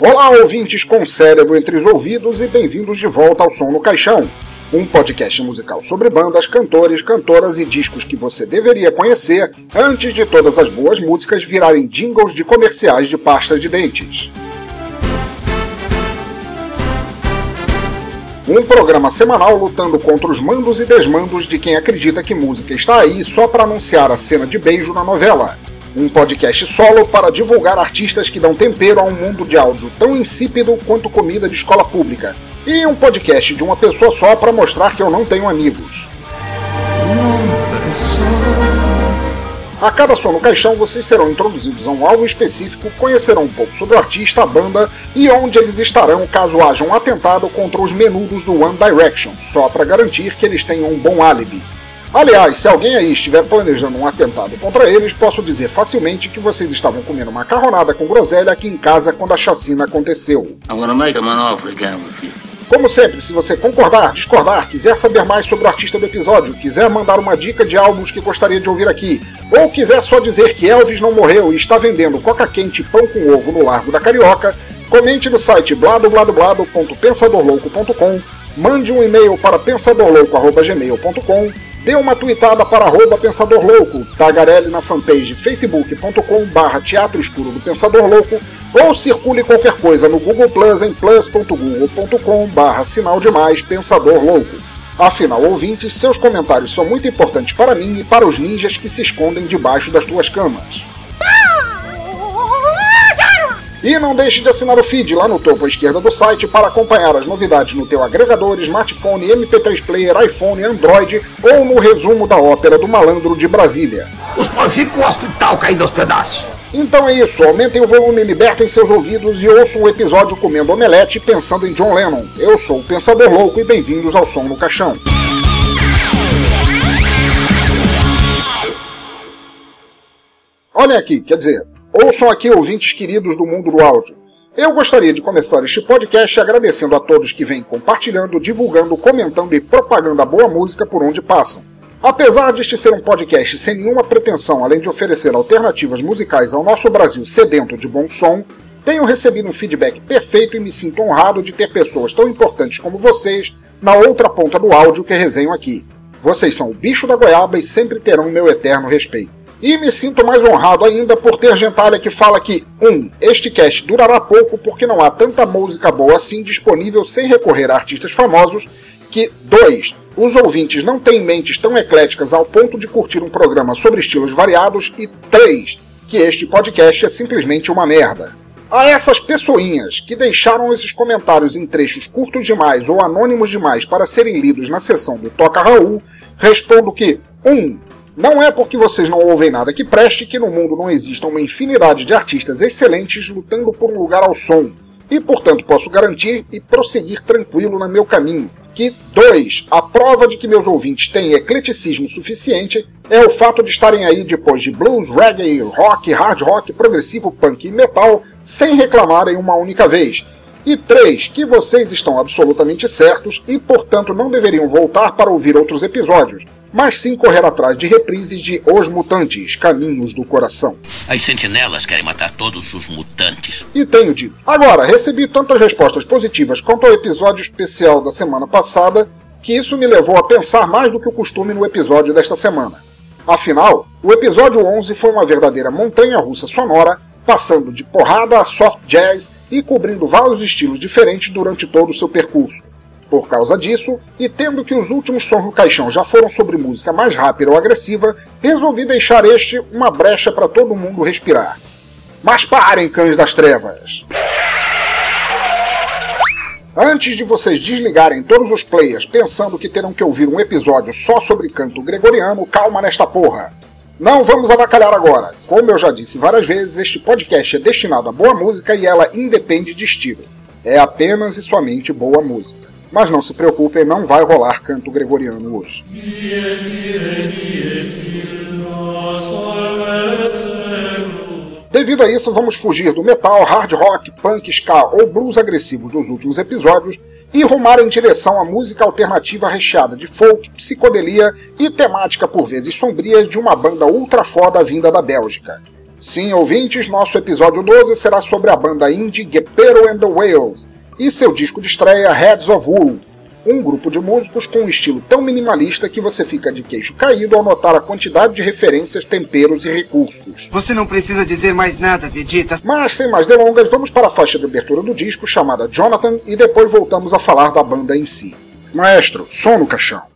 Olá, ouvintes com cérebro entre os ouvidos e bem-vindos de volta ao Som no Caixão, um podcast musical sobre bandas, cantores, cantoras e discos que você deveria conhecer antes de todas as boas músicas virarem jingles de comerciais de pasta de dentes. Um programa semanal lutando contra os mandos e desmandos de quem acredita que música está aí só para anunciar a cena de beijo na novela um podcast solo para divulgar artistas que dão tempero a um mundo de áudio tão insípido quanto comida de escola pública. E um podcast de uma pessoa só para mostrar que eu não tenho amigos. A cada som no caixão, vocês serão introduzidos a um alvo específico, conhecerão um pouco sobre o artista, a banda e onde eles estarão caso haja um atentado contra os menudos do One Direction, só para garantir que eles tenham um bom álibi. Aliás, se alguém aí estiver planejando um atentado contra eles, posso dizer facilmente que vocês estavam comendo macarronada com groselha aqui em casa quando a chacina aconteceu. Como sempre, se você concordar, discordar, quiser saber mais sobre o artista do episódio, quiser mandar uma dica de álbuns que gostaria de ouvir aqui, ou quiser só dizer que Elvis não morreu e está vendendo coca quente e pão com ovo no Largo da Carioca, comente no site bladobladoblado.pensadorlouco.com, mande um e-mail para pensadorlouco.gmail.com Dê uma tweetada para arroba Pensador Louco, tagarele na fanpage facebook.com barra Teatro Escuro do Pensador Louco ou circule qualquer coisa no Google Plus em plus.google.com barra Sinal Demais Pensador Louco. Afinal, ouvintes, seus comentários são muito importantes para mim e para os ninjas que se escondem debaixo das tuas camas. E não deixe de assinar o feed lá no topo à esquerda do site para acompanhar as novidades no teu agregador, smartphone, MP3 player, iPhone, Android ou no resumo da ópera do malandro de Brasília. Os ficam o hospital caindo aos pedaços. Então é isso, aumentem o volume, libertem seus ouvidos e ouçam o episódio comendo omelete pensando em John Lennon. Eu sou o Pensador Louco e bem-vindos ao Som no Caixão. Olhem aqui, quer dizer, Ouçam aqui, ouvintes queridos do mundo do áudio. Eu gostaria de começar este podcast agradecendo a todos que vêm compartilhando, divulgando, comentando e propagando a boa música por onde passam. Apesar de este ser um podcast sem nenhuma pretensão além de oferecer alternativas musicais ao nosso Brasil sedento de bom som, tenho recebido um feedback perfeito e me sinto honrado de ter pessoas tão importantes como vocês na outra ponta do áudio que resenho aqui. Vocês são o bicho da goiaba e sempre terão meu eterno respeito. E me sinto mais honrado ainda por ter gentalha que fala que 1. Um, este cast durará pouco porque não há tanta música boa assim disponível sem recorrer a artistas famosos. Que 2. Os ouvintes não têm mentes tão ecléticas ao ponto de curtir um programa sobre estilos variados. E 3. Que este podcast é simplesmente uma merda. A essas pessoinhas que deixaram esses comentários em trechos curtos demais ou anônimos demais para serem lidos na sessão do Toca Raul, respondo que 1. Um, não é porque vocês não ouvem nada que preste que no mundo não exista uma infinidade de artistas excelentes lutando por um lugar ao som, e portanto posso garantir e prosseguir tranquilo no meu caminho. Que 2. A prova de que meus ouvintes têm ecleticismo suficiente é o fato de estarem aí depois de blues, reggae, rock, hard rock, progressivo, punk e metal sem reclamarem uma única vez. E 3. Que vocês estão absolutamente certos e, portanto, não deveriam voltar para ouvir outros episódios mas sim correr atrás de reprises de Os Mutantes, Caminhos do Coração. As sentinelas querem matar todos os mutantes. E tenho dito. Agora, recebi tantas respostas positivas quanto ao episódio especial da semana passada que isso me levou a pensar mais do que o costume no episódio desta semana. Afinal, o episódio 11 foi uma verdadeira montanha russa sonora, passando de porrada a soft jazz e cobrindo vários estilos diferentes durante todo o seu percurso. Por causa disso, e tendo que os últimos sons do caixão já foram sobre música mais rápida ou agressiva, resolvi deixar este uma brecha para todo mundo respirar. Mas parem, cães das trevas! Antes de vocês desligarem todos os players pensando que terão que ouvir um episódio só sobre canto gregoriano, calma nesta porra! Não vamos avacalhar agora. Como eu já disse várias vezes, este podcast é destinado a boa música e ela independe de estilo. É apenas e somente boa música. Mas não se preocupem, não vai rolar canto gregoriano hoje. Devido a isso, vamos fugir do metal, hard rock, punk, ska ou blues agressivos dos últimos episódios e rumar em direção à música alternativa recheada de folk, psicodelia e temática por vezes sombria de uma banda ultra foda vinda da Bélgica. Sim, ouvintes, nosso episódio 12 será sobre a banda indie Gepero and the Whales e seu disco de estreia Heads of Wool, um grupo de músicos com um estilo tão minimalista que você fica de queixo caído ao notar a quantidade de referências, temperos e recursos. Você não precisa dizer mais nada, Vegeta. Mas sem mais delongas, vamos para a faixa de abertura do disco chamada Jonathan e depois voltamos a falar da banda em si. Maestro, som no caixão.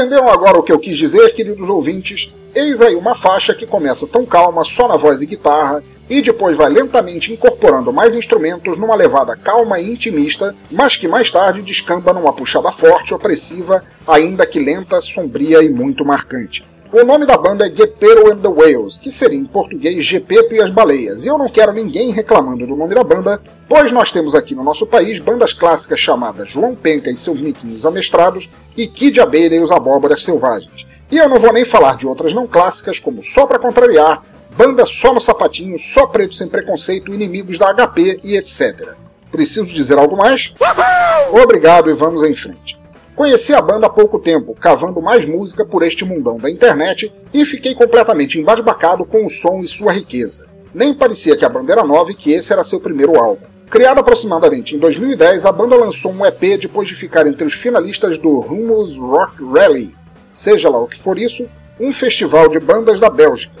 Entenderam agora o que eu quis dizer, queridos ouvintes? Eis aí uma faixa que começa tão calma, só na voz e guitarra, e depois vai lentamente incorporando mais instrumentos numa levada calma e intimista, mas que mais tarde descamba numa puxada forte, opressiva, ainda que lenta, sombria e muito marcante. O nome da banda é Gepetto and the Whales, que seria em português Gepeto e as Baleias, e eu não quero ninguém reclamando do nome da banda, pois nós temos aqui no nosso país bandas clássicas chamadas João Penca e seus miquinhos amestrados e Kid Abelha e os Abóboras Selvagens. E eu não vou nem falar de outras não clássicas, como Só Pra Contrariar, Banda Só no Sapatinho, Só Preto Sem Preconceito, Inimigos da HP e etc. Preciso dizer algo mais? Obrigado e vamos em frente. Conheci a banda há pouco tempo, cavando mais música por este mundão da internet e fiquei completamente embasbacado com o som e sua riqueza. Nem parecia que a banda era nova e que esse era seu primeiro álbum. Criada aproximadamente em 2010, a banda lançou um EP depois de ficar entre os finalistas do Rumors Rock Rally, seja lá o que for isso, um festival de bandas da Bélgica.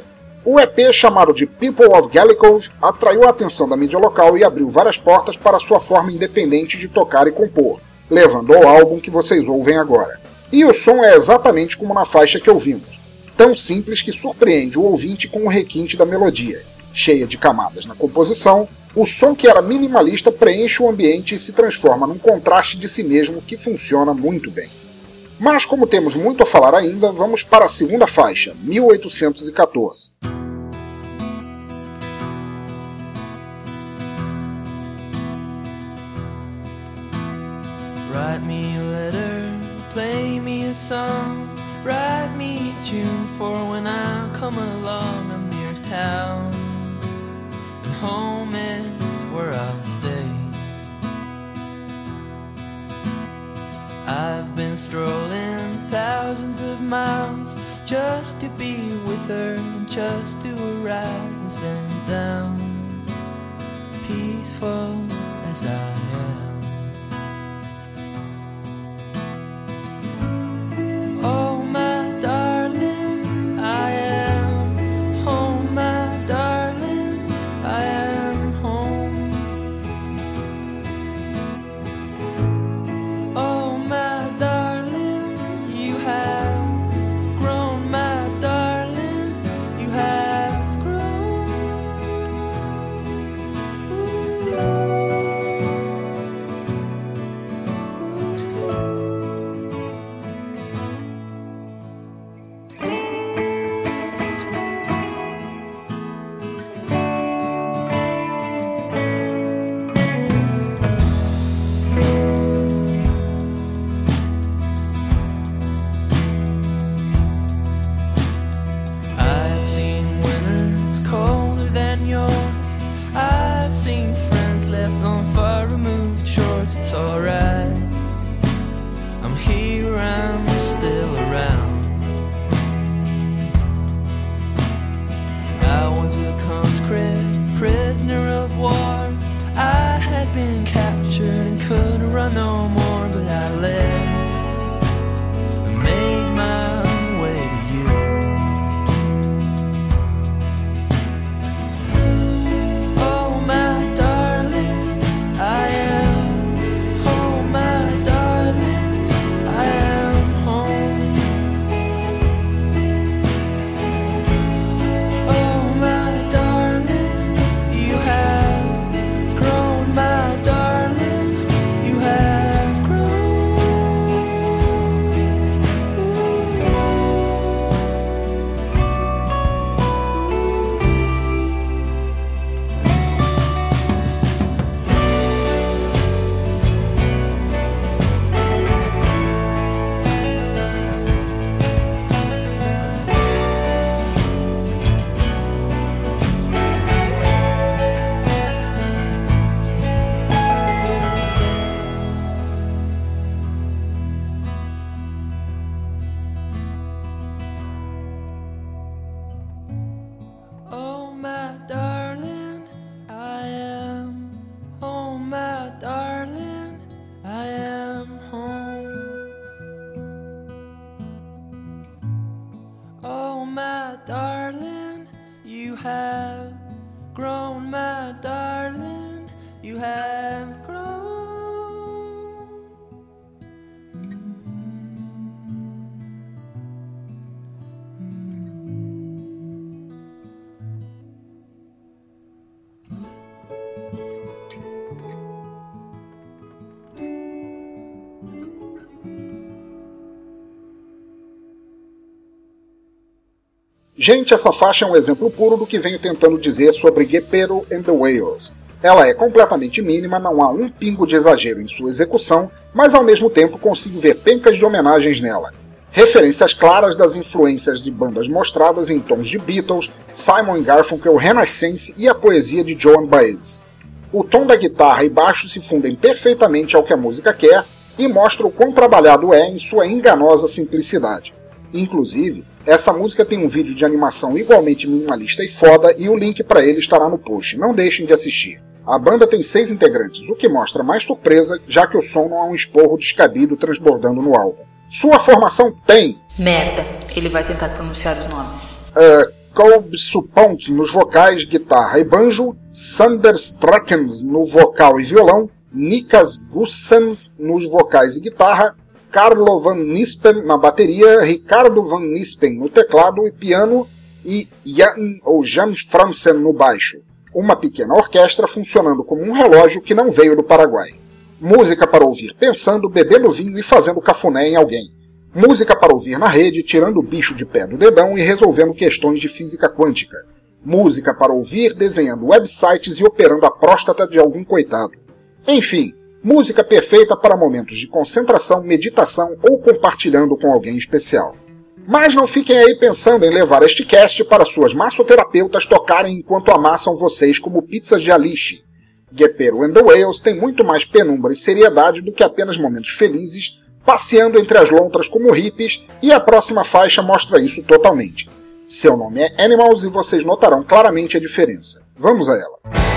O EP, chamado de People of Gallicove, atraiu a atenção da mídia local e abriu várias portas para sua forma independente de tocar e compor levando ao álbum que vocês ouvem agora. E o som é exatamente como na faixa que ouvimos, tão simples que surpreende o ouvinte com o requinte da melodia. Cheia de camadas na composição, o som que era minimalista preenche o ambiente e se transforma num contraste de si mesmo que funciona muito bem. Mas como temos muito a falar ainda, vamos para a segunda faixa, 1814. Write me a letter, play me a song, write me a tune for when I come along. I'm near town, and home is where I'll stay. I've been strolling thousands of miles just to be with her, just to arrive and stand down, peaceful as I am. Gente, essa faixa é um exemplo puro do que venho tentando dizer sobre Guepero and the Whales. Ela é completamente mínima, não há um pingo de exagero em sua execução, mas ao mesmo tempo consigo ver pencas de homenagens nela. Referências claras das influências de bandas mostradas em tons de Beatles, Simon Garfunkel, Renaissance e a poesia de Joan Baez. O tom da guitarra e baixo se fundem perfeitamente ao que a música quer e mostra o quão trabalhado é em sua enganosa simplicidade. Inclusive, essa música tem um vídeo de animação igualmente minimalista e foda e o link para ele estará no post. Não deixem de assistir. A banda tem seis integrantes, o que mostra mais surpresa, já que o som não é um esporro descabido transbordando no álbum. Sua formação tem. Merda, ele vai tentar pronunciar os nomes. Uh, Colb Supont nos vocais, guitarra e banjo, Sander Struckens no vocal e violão, Nikas Gussens nos vocais e guitarra, Carlo Van Nispen na bateria, Ricardo Van Nispen no teclado e piano e Jan ou Jan Fransen no baixo. Uma pequena orquestra funcionando como um relógio que não veio do Paraguai. Música para ouvir pensando, bebendo vinho e fazendo cafuné em alguém. Música para ouvir na rede, tirando o bicho de pé do dedão e resolvendo questões de física quântica. Música para ouvir desenhando websites e operando a próstata de algum coitado. Enfim, Música perfeita para momentos de concentração, meditação ou compartilhando com alguém especial. Mas não fiquem aí pensando em levar este cast para suas massoterapeutas tocarem enquanto amassam vocês como pizzas de alixe. Guepero and the Whales tem muito mais penumbra e seriedade do que apenas momentos felizes, passeando entre as lontras como hippies, e a próxima faixa mostra isso totalmente. Seu nome é Animals e vocês notarão claramente a diferença. Vamos a ela.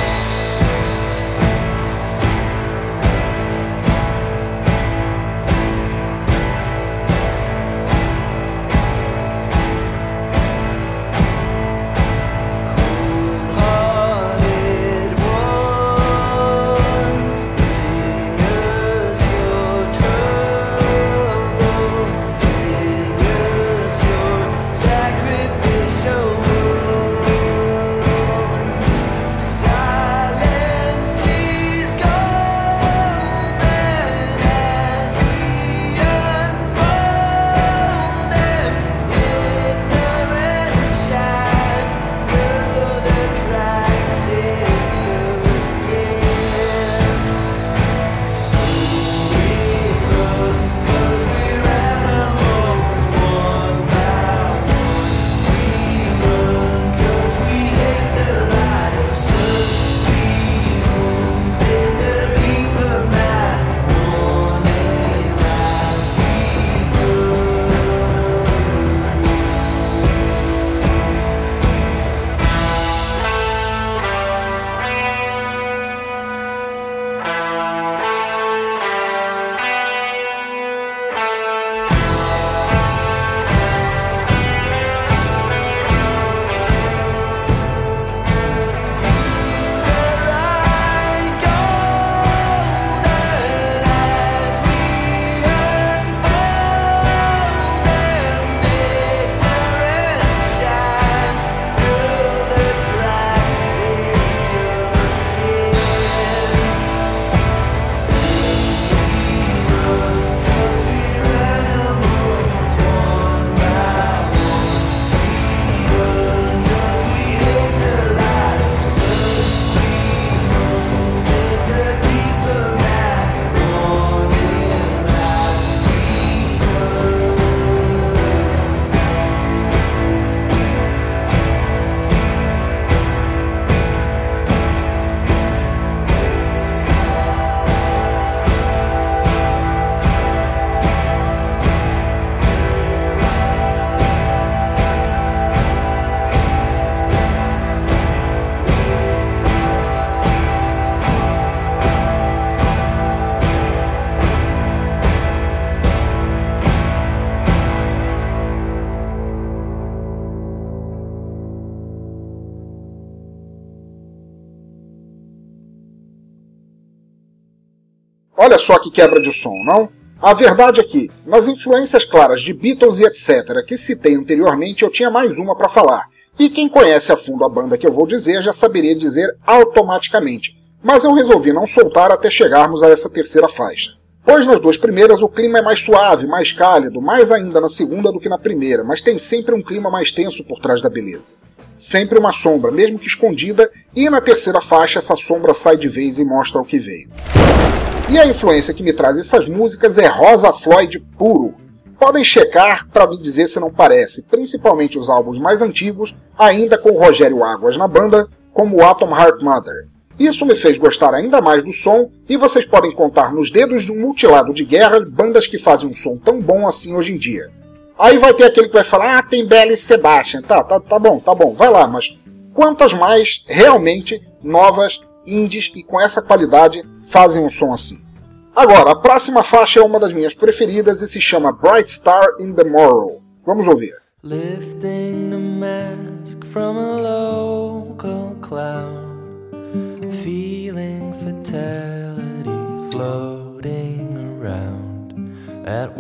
Olha só que quebra de som, não? A verdade é que, nas influências claras de Beatles e etc. que citei anteriormente, eu tinha mais uma para falar. E quem conhece a fundo a banda que eu vou dizer já saberia dizer automaticamente. Mas eu resolvi não soltar até chegarmos a essa terceira faixa. Pois nas duas primeiras o clima é mais suave, mais cálido, mais ainda na segunda do que na primeira, mas tem sempre um clima mais tenso por trás da beleza. Sempre uma sombra, mesmo que escondida, e na terceira faixa essa sombra sai de vez e mostra o que veio. E a influência que me traz essas músicas é Rosa Floyd puro. Podem checar para me dizer se não parece, principalmente os álbuns mais antigos, ainda com Rogério Águas na banda, como Atom Heart Mother. Isso me fez gostar ainda mais do som, e vocês podem contar nos dedos de um mutilado de guerra bandas que fazem um som tão bom assim hoje em dia. Aí vai ter aquele que vai falar, ah, tem Belle Sebastian. Tá, tá, tá bom, tá bom, vai lá, mas quantas mais realmente novas, indies e com essa qualidade fazem um som assim? Agora, a próxima faixa é uma das minhas preferidas e se chama Bright Star in the Morrow. Vamos ouvir. Lifting the mask from a local cloud Feeling fatality floating around at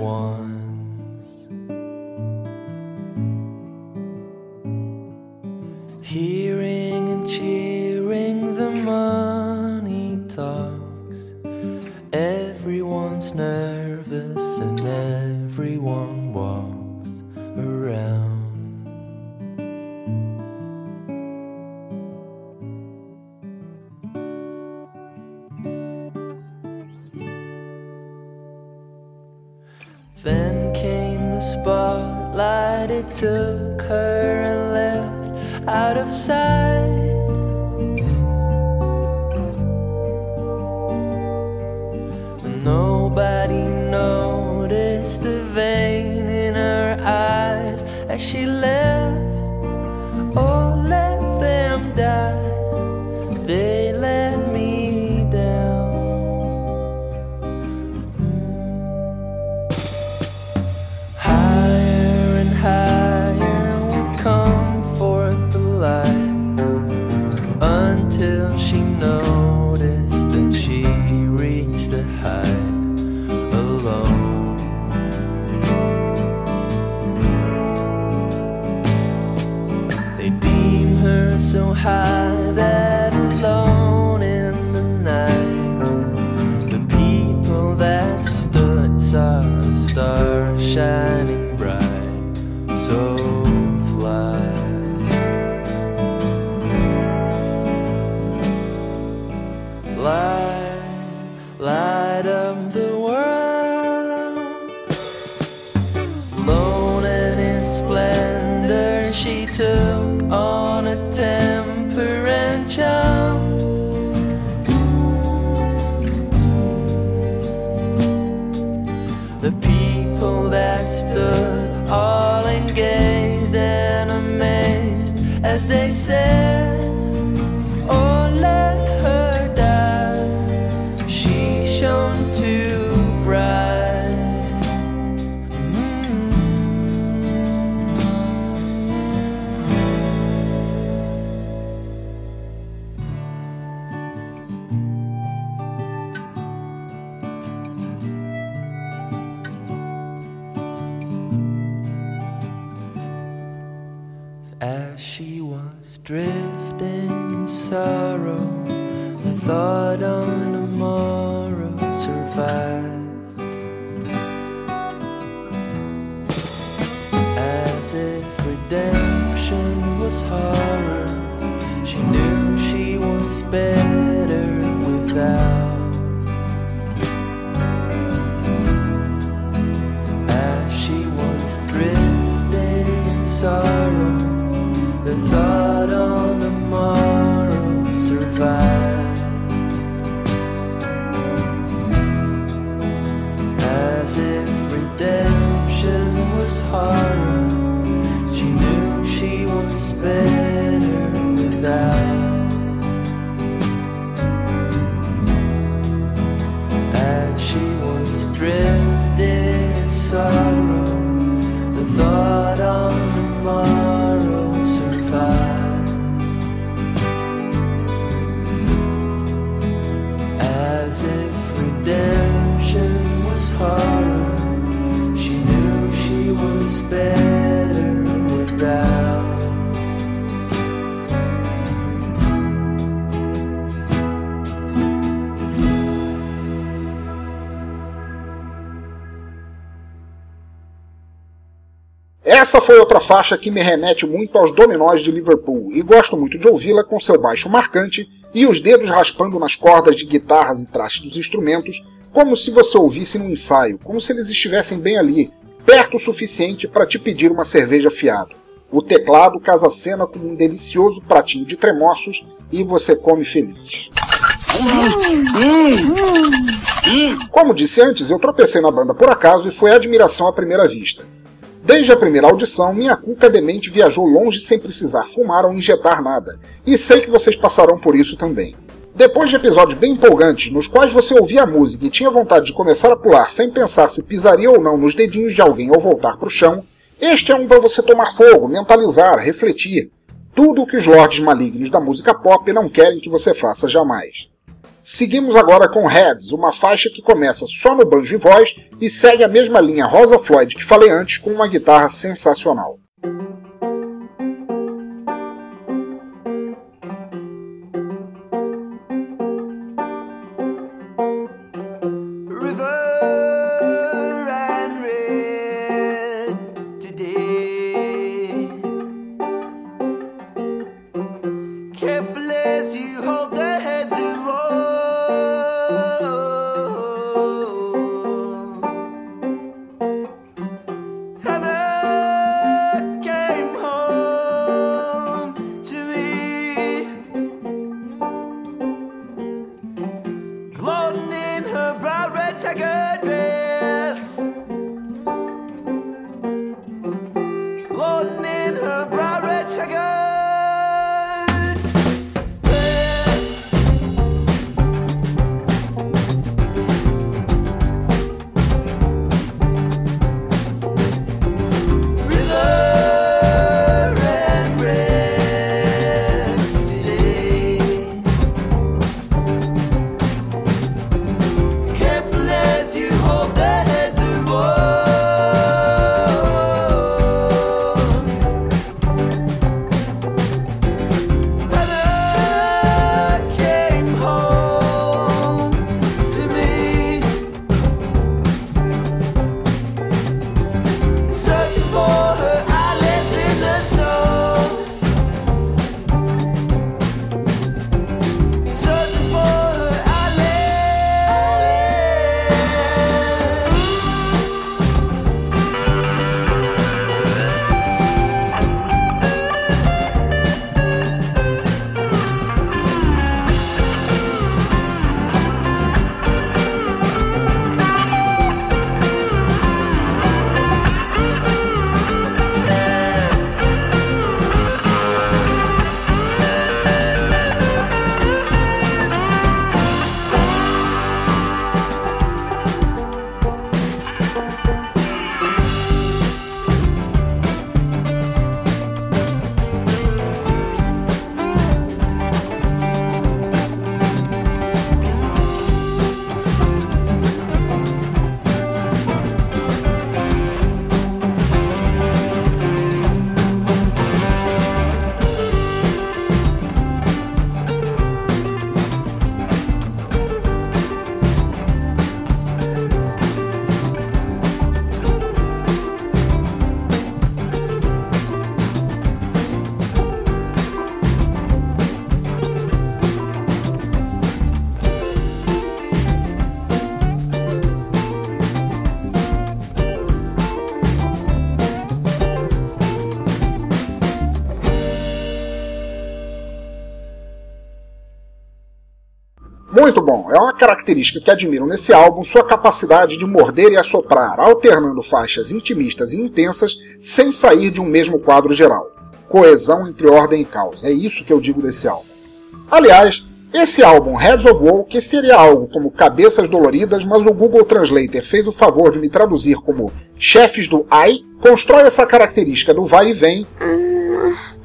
took her and left out of sight. Up the world. Lone and in splendor, she took on a temper and charm. The people that stood all and gazed and amazed as they said, sun. Essa foi outra faixa que me remete muito aos dominós de Liverpool e gosto muito de ouvi-la com seu baixo marcante e os dedos raspando nas cordas de guitarras e trastes dos instrumentos, como se você ouvisse num ensaio, como se eles estivessem bem ali, perto o suficiente para te pedir uma cerveja fiado. O teclado casa a cena com um delicioso pratinho de tremoços e você come feliz. Como disse antes, eu tropecei na banda por acaso e foi admiração à primeira vista. Desde a primeira audição, minha cuca demente viajou longe sem precisar fumar ou injetar nada, e sei que vocês passarão por isso também. Depois de episódios bem empolgantes, nos quais você ouvia a música e tinha vontade de começar a pular sem pensar se pisaria ou não nos dedinhos de alguém ao voltar para o chão, este é um para você tomar fogo, mentalizar, refletir. Tudo o que os lordes malignos da música pop não querem que você faça jamais. Seguimos agora com Heads, uma faixa que começa só no banjo e voz e segue a mesma linha Rosa Floyd que falei antes com uma guitarra sensacional. É uma característica que admiro nesse álbum sua capacidade de morder e assoprar, alternando faixas intimistas e intensas sem sair de um mesmo quadro geral. Coesão entre ordem e caos, é isso que eu digo desse álbum. Aliás, esse álbum Heads of Woe, que seria algo como Cabeças Doloridas, mas o Google Translator fez o favor de me traduzir como Chefes do Ai, constrói essa característica do vai e vem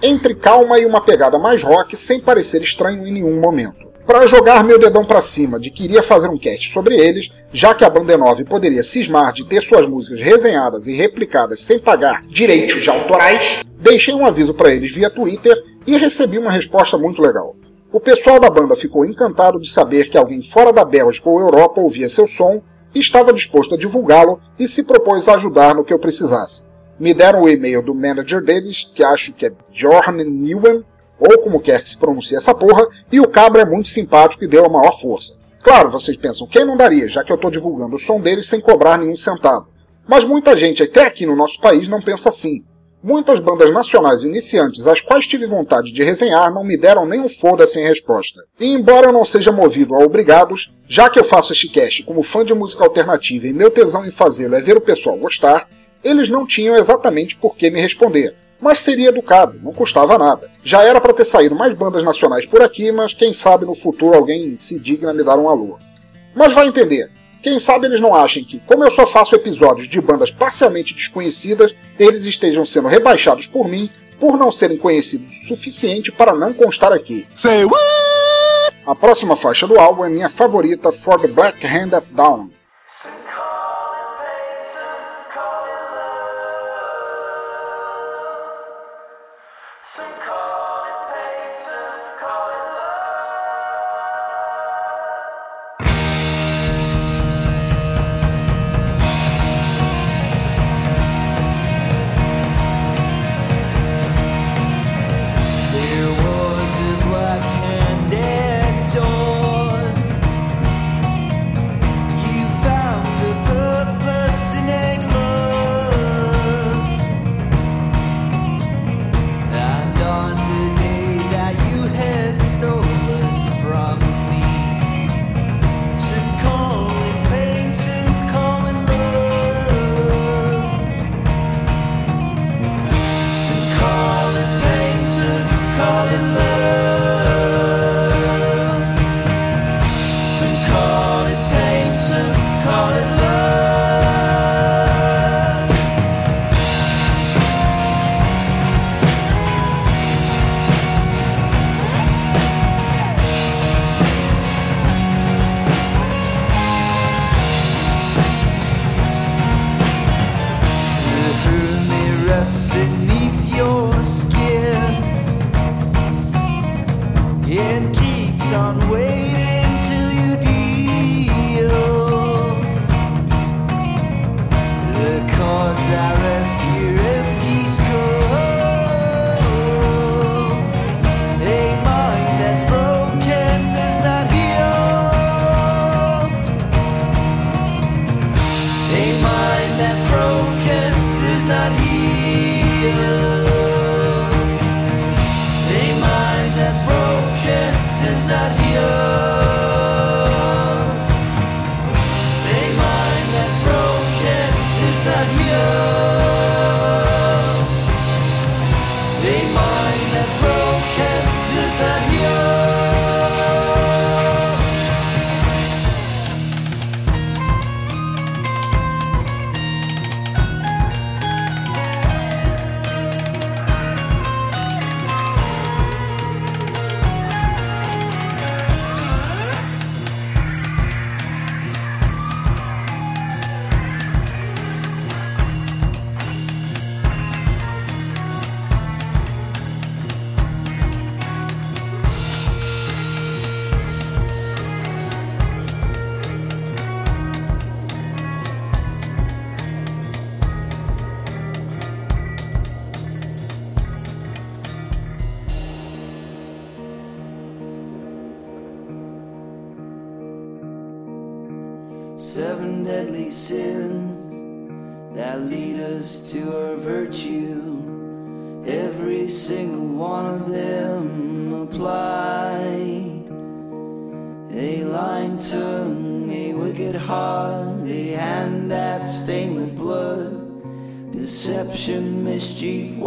entre calma e uma pegada mais rock sem parecer estranho em nenhum momento para jogar meu dedão para cima de que iria fazer um cast sobre eles, já que a banda 9 poderia cismar de ter suas músicas resenhadas e replicadas sem pagar direitos autorais, deixei um aviso para eles via Twitter e recebi uma resposta muito legal. O pessoal da banda ficou encantado de saber que alguém fora da Bélgica ou Europa ouvia seu som e estava disposto a divulgá-lo e se propôs a ajudar no que eu precisasse. Me deram o e-mail do manager deles, que acho que é Bjorn Newen, ou como quer que se pronuncie essa porra, e o cabra é muito simpático e deu a maior força. Claro, vocês pensam, quem não daria, já que eu estou divulgando o som deles sem cobrar nenhum centavo. Mas muita gente, até aqui no nosso país, não pensa assim. Muitas bandas nacionais iniciantes, as quais tive vontade de resenhar, não me deram nem um foda-se em resposta. E embora eu não seja movido a obrigados, já que eu faço este cast como fã de música alternativa e meu tesão em fazê-lo é ver o pessoal gostar, eles não tinham exatamente por que me responder. Mas seria educado, não custava nada. Já era para ter saído mais bandas nacionais por aqui, mas quem sabe no futuro alguém se digna me dar um alô. Mas vai entender, quem sabe eles não achem que, como eu só faço episódios de bandas parcialmente desconhecidas, eles estejam sendo rebaixados por mim por não serem conhecidos o suficiente para não constar aqui. Say what? A próxima faixa do álbum é minha favorita, For the Black Handed Down.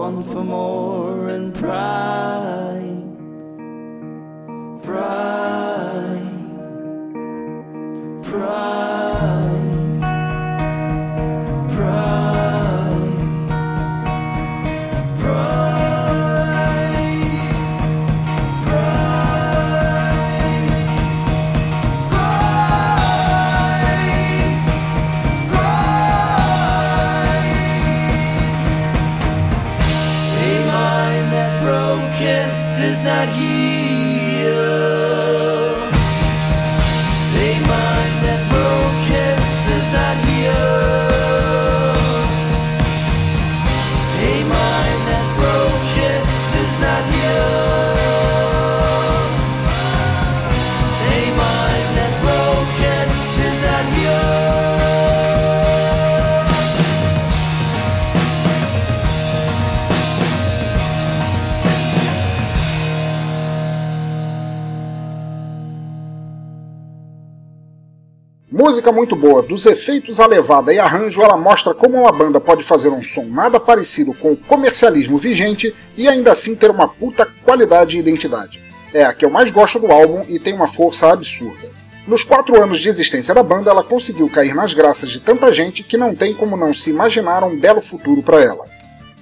One for more, Música muito boa, dos efeitos a levada e arranjo, ela mostra como uma banda pode fazer um som nada parecido com o comercialismo vigente e ainda assim ter uma puta qualidade e identidade. É a que eu mais gosto do álbum e tem uma força absurda. Nos quatro anos de existência da banda, ela conseguiu cair nas graças de tanta gente que não tem como não se imaginar um belo futuro para ela.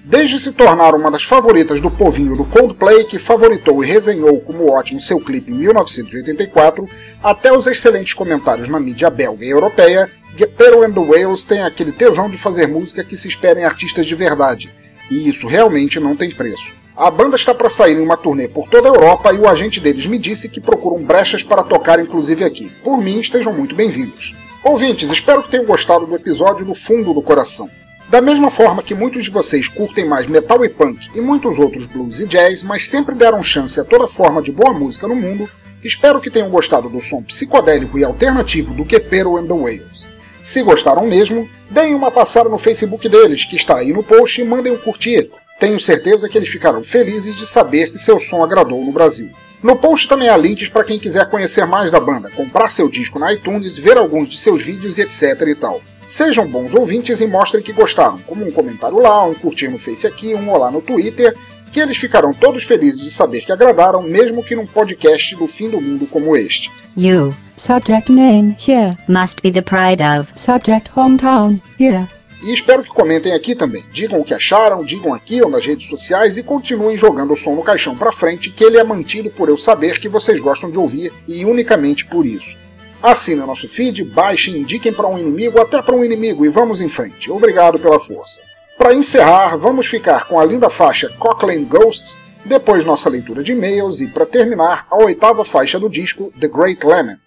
Desde se tornar uma das favoritas do povinho do Coldplay, que favoritou e resenhou como ótimo seu clipe em 1984, até os excelentes comentários na mídia belga e europeia, Gepero and the Whales tem aquele tesão de fazer música que se espera em artistas de verdade, e isso realmente não tem preço. A banda está para sair em uma turnê por toda a Europa e o agente deles me disse que procuram brechas para tocar inclusive aqui. Por mim, estejam muito bem-vindos. Ouvintes, espero que tenham gostado do episódio do fundo do coração. Da mesma forma que muitos de vocês curtem mais metal e punk e muitos outros blues e jazz, mas sempre deram chance a toda forma de boa música no mundo, espero que tenham gostado do som psicodélico e alternativo do Quepero and the Whales. Se gostaram mesmo, deem uma passada no Facebook deles, que está aí no post, e mandem um curtir. Tenho certeza que eles ficarão felizes de saber que seu som agradou no Brasil. No post também há links para quem quiser conhecer mais da banda, comprar seu disco na iTunes, ver alguns de seus vídeos e etc e tal. Sejam bons ouvintes e mostrem que gostaram, como um comentário lá, um curtir no Face aqui, um olá no Twitter, que eles ficarão todos felizes de saber que agradaram, mesmo que num podcast do fim do mundo como este. You. Subject name here. Must be the pride of. Subject hometown here. E espero que comentem aqui também. Digam o que acharam, digam aqui ou nas redes sociais e continuem jogando o som no caixão pra frente, que ele é mantido por eu saber que vocês gostam de ouvir e unicamente por isso. Assinem o nosso feed, baixem, indiquem para um inimigo, até para um inimigo e vamos em frente. Obrigado pela força. Para encerrar, vamos ficar com a linda faixa Cochrane Ghosts, depois nossa leitura de e-mails e, para terminar, a oitava faixa do disco The Great Lament.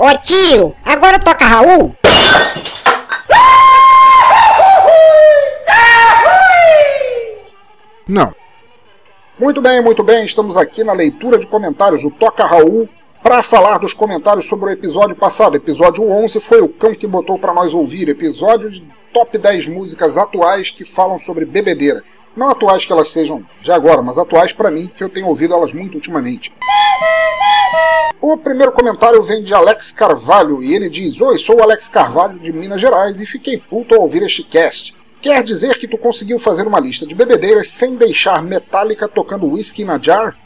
Ô tio, agora toca Raul? Não. Muito bem, muito bem, estamos aqui na leitura de comentários. O Toca Raul para falar dos comentários sobre o episódio passado. Episódio 11 foi o cão que botou para nós ouvir, episódio de top 10 músicas atuais que falam sobre bebedeira. Não atuais que elas sejam de agora, mas atuais para mim, porque eu tenho ouvido elas muito ultimamente. O primeiro comentário vem de Alex Carvalho e ele diz: Oi, sou o Alex Carvalho de Minas Gerais e fiquei puto ao ouvir este cast. Quer dizer que tu conseguiu fazer uma lista de bebedeiras sem deixar Metallica tocando whisky na jar?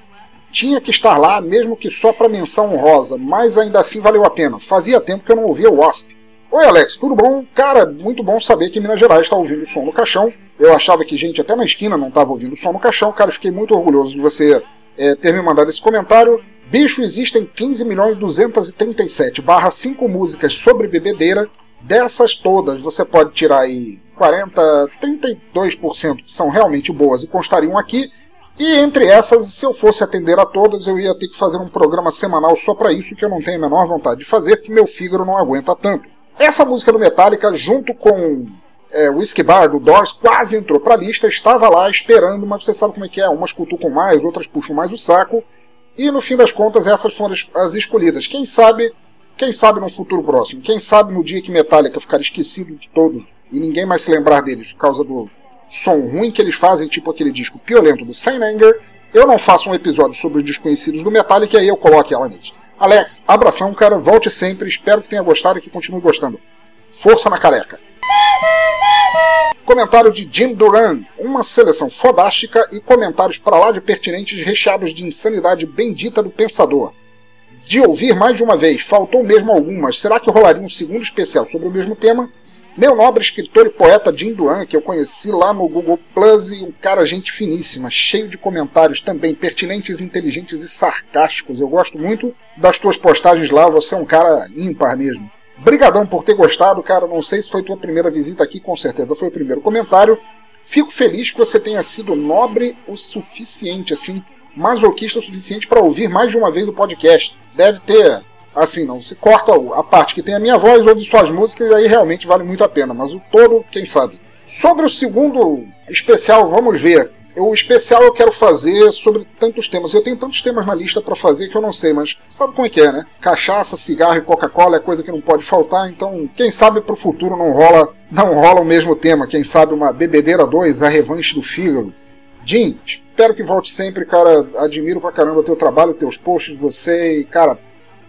Tinha que estar lá, mesmo que só para menção honrosa, mas ainda assim valeu a pena. Fazia tempo que eu não ouvia o Wasp. Oi Alex, tudo bom? Cara, muito bom saber que Minas Gerais está ouvindo o som no caixão. Eu achava que gente até na esquina não estava ouvindo o som no caixão. Cara, fiquei muito orgulhoso de você é, ter me mandado esse comentário. Bicho, existem 15 milhões 237 barra 5 músicas sobre bebedeira. Dessas todas, você pode tirar aí 40, 32% que são realmente boas e constariam aqui. E entre essas, se eu fosse atender a todas, eu ia ter que fazer um programa semanal só para isso, que eu não tenho a menor vontade de fazer, porque meu fígado não aguenta tanto. Essa música do Metallica, junto com é, Whiskey Bar do Doors, quase entrou para a lista, estava lá esperando, mas você sabe como é que é, umas cutucam mais, outras puxam mais o saco, e no fim das contas essas foram as, as escolhidas. Quem sabe, quem sabe no futuro próximo, quem sabe no dia que Metallica ficar esquecido de todos e ninguém mais se lembrar deles por causa do som ruim que eles fazem, tipo aquele disco piolento do Saint Anger, eu não faço um episódio sobre os desconhecidos do Metallica e aí eu coloque ela neles. Alex, abração, cara, volte sempre, espero que tenha gostado e que continue gostando. Força na careca. Comentário de Jim Duran, uma seleção fodástica e comentários para lá de pertinentes recheados de insanidade bendita do pensador. De ouvir mais de uma vez, faltou mesmo algumas. Será que rolaria um segundo especial sobre o mesmo tema? Meu nobre escritor e poeta Jim Duran, que eu conheci lá no Google Plus, e um cara gente finíssima, cheio de comentários também pertinentes, inteligentes e sarcásticos. Eu gosto muito das tuas postagens lá, você é um cara ímpar mesmo. Brigadão por ter gostado, cara. Não sei se foi tua primeira visita aqui, com certeza foi o primeiro comentário. Fico feliz que você tenha sido nobre o suficiente, assim, masoquista o suficiente para ouvir mais de uma vez o podcast. Deve ter, assim, não. Você corta a parte que tem a minha voz, ouve suas músicas e aí realmente vale muito a pena. Mas o todo, quem sabe. Sobre o segundo especial, vamos ver. O especial eu quero fazer sobre tantos temas. Eu tenho tantos temas na lista para fazer que eu não sei, mas sabe como é que é, né? Cachaça, cigarro e Coca-Cola é coisa que não pode faltar, então quem sabe pro futuro não rola, não rola o mesmo tema. Quem sabe uma Bebedeira 2, a revanche do fígado. Jim, espero que volte sempre, cara. Admiro pra caramba teu trabalho, teus posts, você e, cara,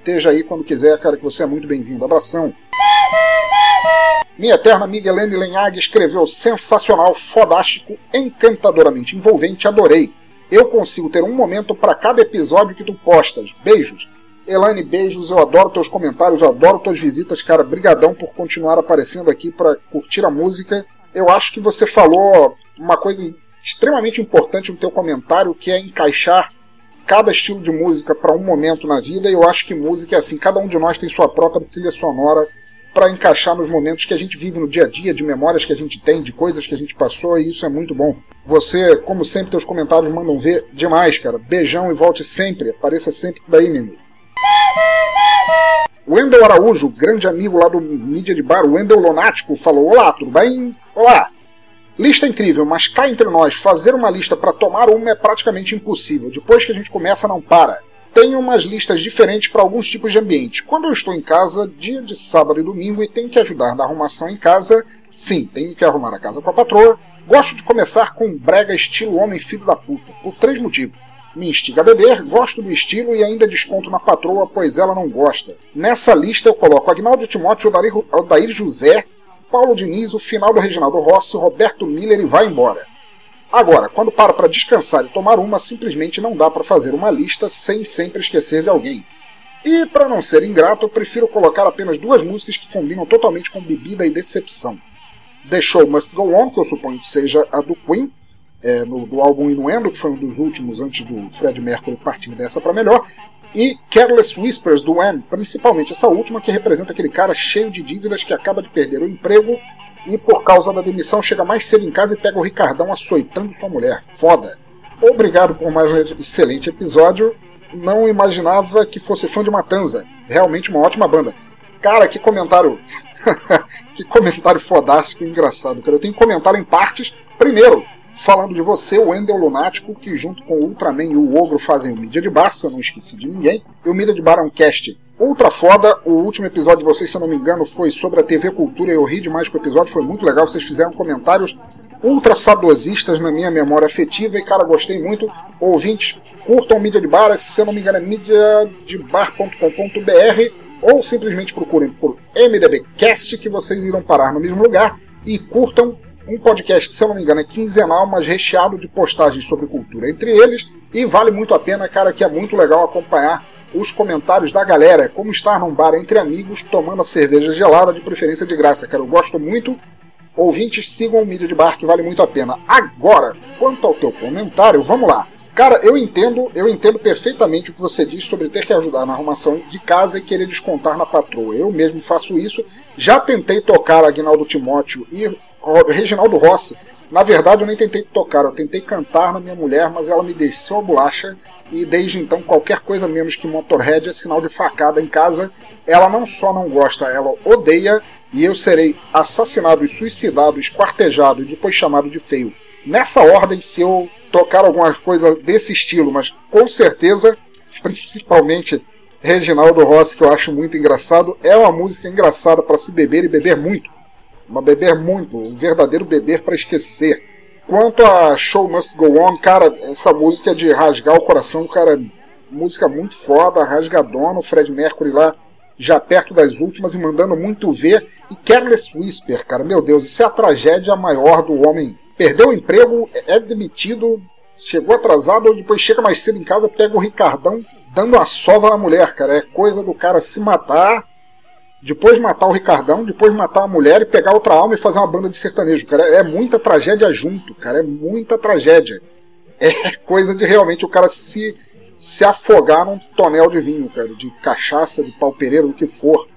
esteja aí quando quiser, cara, que você é muito bem-vindo. Abração. Minha eterna amiga Helene Lenhag escreveu sensacional, fodástico, encantadoramente envolvente, adorei. Eu consigo ter um momento para cada episódio que tu postas. Beijos. Elaine, beijos, eu adoro teus comentários, eu adoro tuas visitas, cara. Brigadão por continuar aparecendo aqui para curtir a música. Eu acho que você falou uma coisa extremamente importante no teu comentário, que é encaixar cada estilo de música para um momento na vida. E eu acho que música é assim, cada um de nós tem sua própria trilha sonora para encaixar nos momentos que a gente vive no dia a dia, de memórias que a gente tem, de coisas que a gente passou, e isso é muito bom. Você, como sempre, teus comentários mandam ver demais, cara. Beijão e volte sempre. Apareça sempre por aí, meu amigo. Wendel Araújo, grande amigo lá do Mídia de Bar, Wendel Lonático, falou: Olá, tudo bem? Olá! Lista incrível, mas cá entre nós, fazer uma lista para tomar uma é praticamente impossível. Depois que a gente começa, não para tenho umas listas diferentes para alguns tipos de ambiente. Quando eu estou em casa, dia de sábado e domingo, e tenho que ajudar na arrumação em casa, sim, tenho que arrumar a casa com a patroa, gosto de começar com brega estilo homem filho da puta, por três motivos. Me instiga a beber, gosto do estilo e ainda desconto na patroa, pois ela não gosta. Nessa lista eu coloco Agnaldo Timóteo, Odair, Odair José, Paulo Diniz, o final do Reginaldo Rossi, Roberto Miller e vai embora. Agora, quando para para descansar e tomar uma, simplesmente não dá para fazer uma lista sem sempre esquecer de alguém. E para não ser ingrato, eu prefiro colocar apenas duas músicas que combinam totalmente com bebida e decepção. The Show Must Go On, que eu suponho que seja a do Queen, é, no, do álbum Inuendo, que foi um dos últimos antes do Fred Mercury partir dessa para melhor, e Careless Whispers do Wham, principalmente essa última que representa aquele cara cheio de dívidas que acaba de perder o emprego e por causa da demissão chega mais cedo em casa e pega o Ricardão açoitando sua mulher. Foda. Obrigado por mais um excelente episódio. não imaginava que fosse fã de Matanza. Realmente uma ótima banda. Cara, que comentário. que comentário fodástico e engraçado, cara. Eu tenho comentário em partes. Primeiro, falando de você, o Wendel Lunático, que junto com o Ultraman e o Ogro fazem o Mídia de Bar, se eu não esqueci de ninguém. E o Mídia de Bar é um cast ultra foda. O último episódio de vocês, se eu não me engano, foi sobre a TV Cultura. Eu ri demais com o episódio, foi muito legal. Vocês fizeram comentários ultra saudosistas na minha memória afetiva e, cara, gostei muito. Ouvintes, curtam o Mídia de Bar, se eu não me engano é mídiadebar.com.br ou simplesmente procurem por MDBcast que vocês irão parar no mesmo lugar e curtam um podcast que, se eu não me engano, é quinzenal, mas recheado de postagens sobre cultura entre eles e vale muito a pena, cara, que é muito legal acompanhar os comentários da galera, como estar num bar entre amigos tomando a cerveja gelada, de preferência de graça, cara. Eu gosto muito. Ouvintes, sigam o Mídia de Bar, que vale muito a pena. Agora, quanto ao teu comentário, vamos lá. Cara, eu entendo, eu entendo perfeitamente o que você diz sobre ter que ajudar na arrumação de casa e querer descontar na patroa. Eu mesmo faço isso. Já tentei tocar Agnaldo Timóteo e Reginaldo Rossi. Na verdade, eu nem tentei tocar, eu tentei cantar na minha mulher, mas ela me desceu a bolacha e desde então qualquer coisa menos que Motorhead é sinal de facada em casa. Ela não só não gosta, ela odeia e eu serei assassinado suicidado, esquartejado e depois chamado de feio. Nessa ordem, se eu tocar alguma coisa desse estilo, mas com certeza, principalmente Reginaldo Rossi, que eu acho muito engraçado, é uma música engraçada para se beber e beber muito. Uma beber muito, um verdadeiro beber para esquecer. Quanto a Show Must Go On, cara, essa música é de rasgar o coração, cara, música muito foda, rasgadona, o Fred Mercury lá já perto das últimas e mandando muito ver. E Careless Whisper, cara, meu Deus, isso é a tragédia maior do homem. Perdeu o emprego, é demitido, chegou atrasado, ou depois chega mais cedo em casa, pega o Ricardão dando a sova na mulher, cara. É coisa do cara se matar, depois matar o Ricardão, depois matar a mulher e pegar outra alma e fazer uma banda de sertanejo, cara. É muita tragédia junto, cara. É muita tragédia. É coisa de realmente o cara se se afogar num tonel de vinho, cara, de cachaça, de pau pereira, do que for.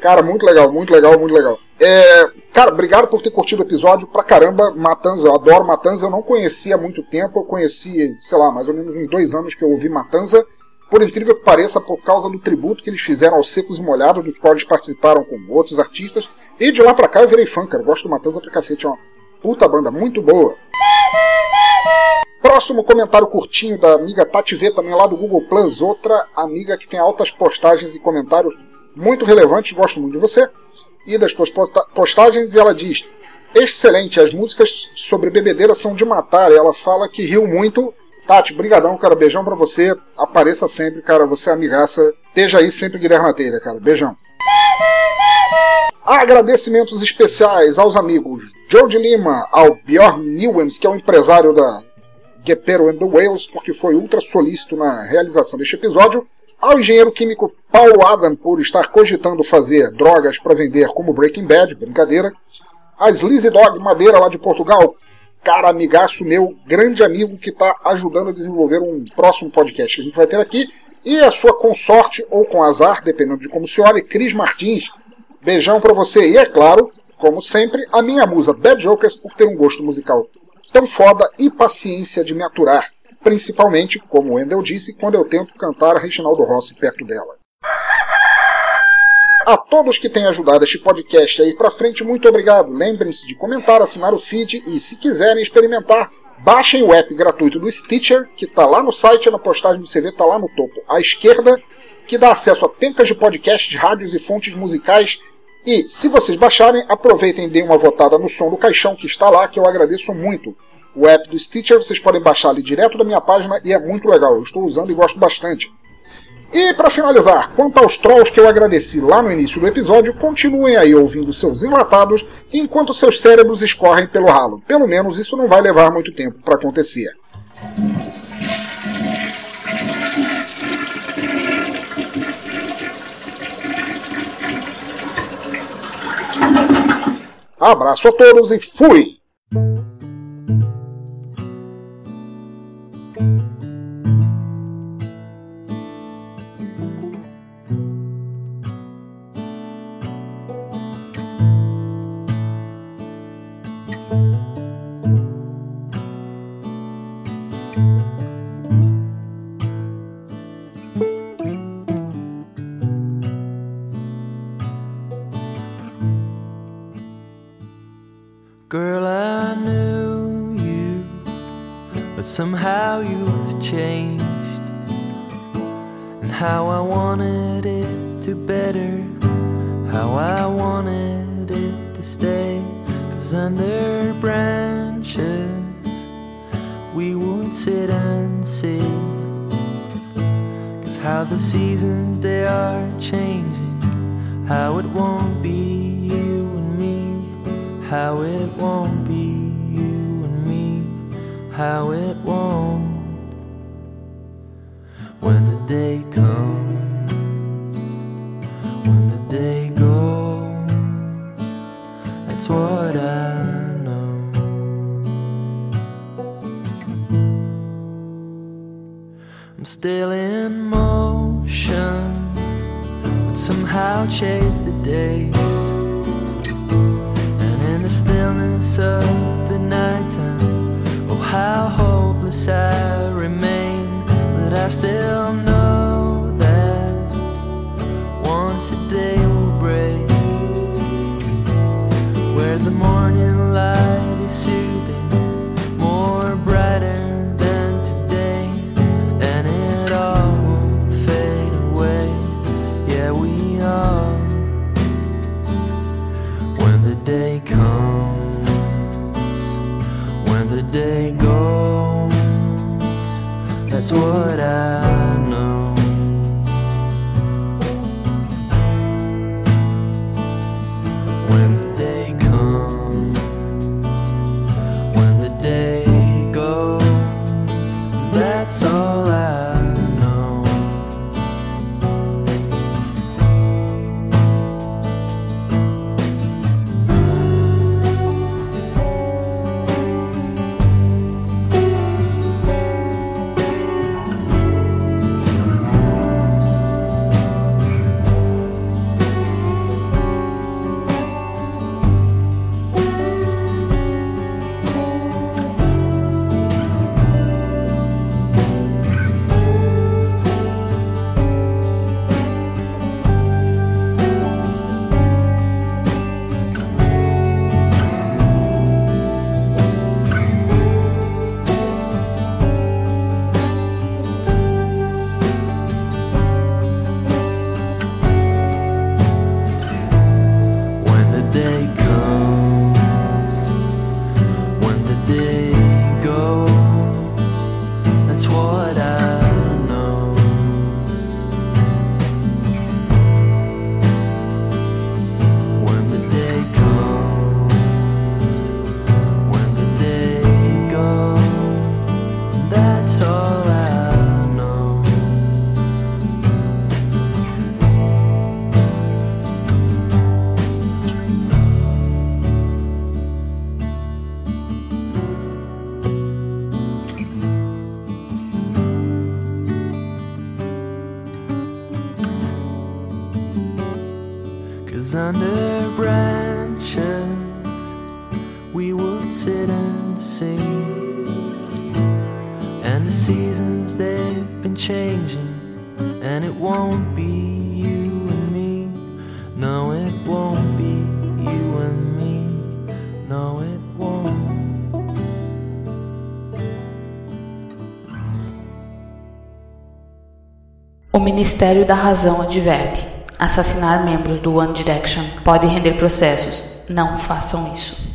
Cara, muito legal, muito legal, muito legal. É, cara, obrigado por ter curtido o episódio pra caramba. Matanza, eu adoro Matanza, eu não conhecia há muito tempo, eu conheci, sei lá, mais ou menos uns dois anos que eu ouvi Matanza. Por incrível que pareça, por causa do tributo que eles fizeram aos Secos e Molhados, dos quais eles participaram com outros artistas. E de lá pra cá eu virei fã, cara. Gosto do Matanza pra cacete, é uma puta banda muito boa. Próximo comentário curtinho da amiga Tati V, também lá do Google Plus, outra amiga que tem altas postagens e comentários muito relevantes, gosto muito de você e das suas posta- postagens, e ela diz: Excelente, as músicas sobre bebedeira são de matar. Ela fala que riu muito. Tati, brigadão, cara, beijão pra você. Apareça sempre, cara, você é amigaça. Esteja aí sempre Guilherme na cara. Beijão. Agradecimentos especiais aos amigos Joe de Lima, ao Bjorn Newens, que é o empresário da Guepero and the Whales, porque foi ultra solícito na realização deste episódio, ao engenheiro químico Paulo Adam por estar cogitando fazer drogas para vender como Breaking Bad, brincadeira, a Sleazy Dog Madeira lá de Portugal, cara amigaço meu, grande amigo que está ajudando a desenvolver um próximo podcast que a gente vai ter aqui, e a sua consorte ou com azar, dependendo de como se olhe, Cris Martins. Beijão para você e é claro, como sempre, a minha musa Bad Jokers por ter um gosto musical tão foda e paciência de me aturar, principalmente, como o Wendell disse, quando eu tento cantar a Reginaldo Rossi perto dela. A todos que têm ajudado este podcast a ir pra frente, muito obrigado. Lembrem-se de comentar, assinar o feed e, se quiserem experimentar, baixem o app gratuito do Stitcher, que está lá no site, na postagem do CV, está lá no topo à esquerda, que dá acesso a pencas de podcasts, rádios e fontes musicais. E, se vocês baixarem, aproveitem e deem uma votada no som do caixão que está lá, que eu agradeço muito. O app do Stitcher vocês podem baixar ali direto da minha página e é muito legal. Eu estou usando e gosto bastante. E para finalizar, quanto aos trolls que eu agradeci lá no início do episódio, continuem aí ouvindo seus enlatados enquanto seus cérebros escorrem pelo ralo. Pelo menos isso não vai levar muito tempo para acontecer. Abraço a todos e fui! how it won't be you and me, how it won't. When the day Ministério da Razão adverte: assassinar membros do One Direction pode render processos. Não façam isso.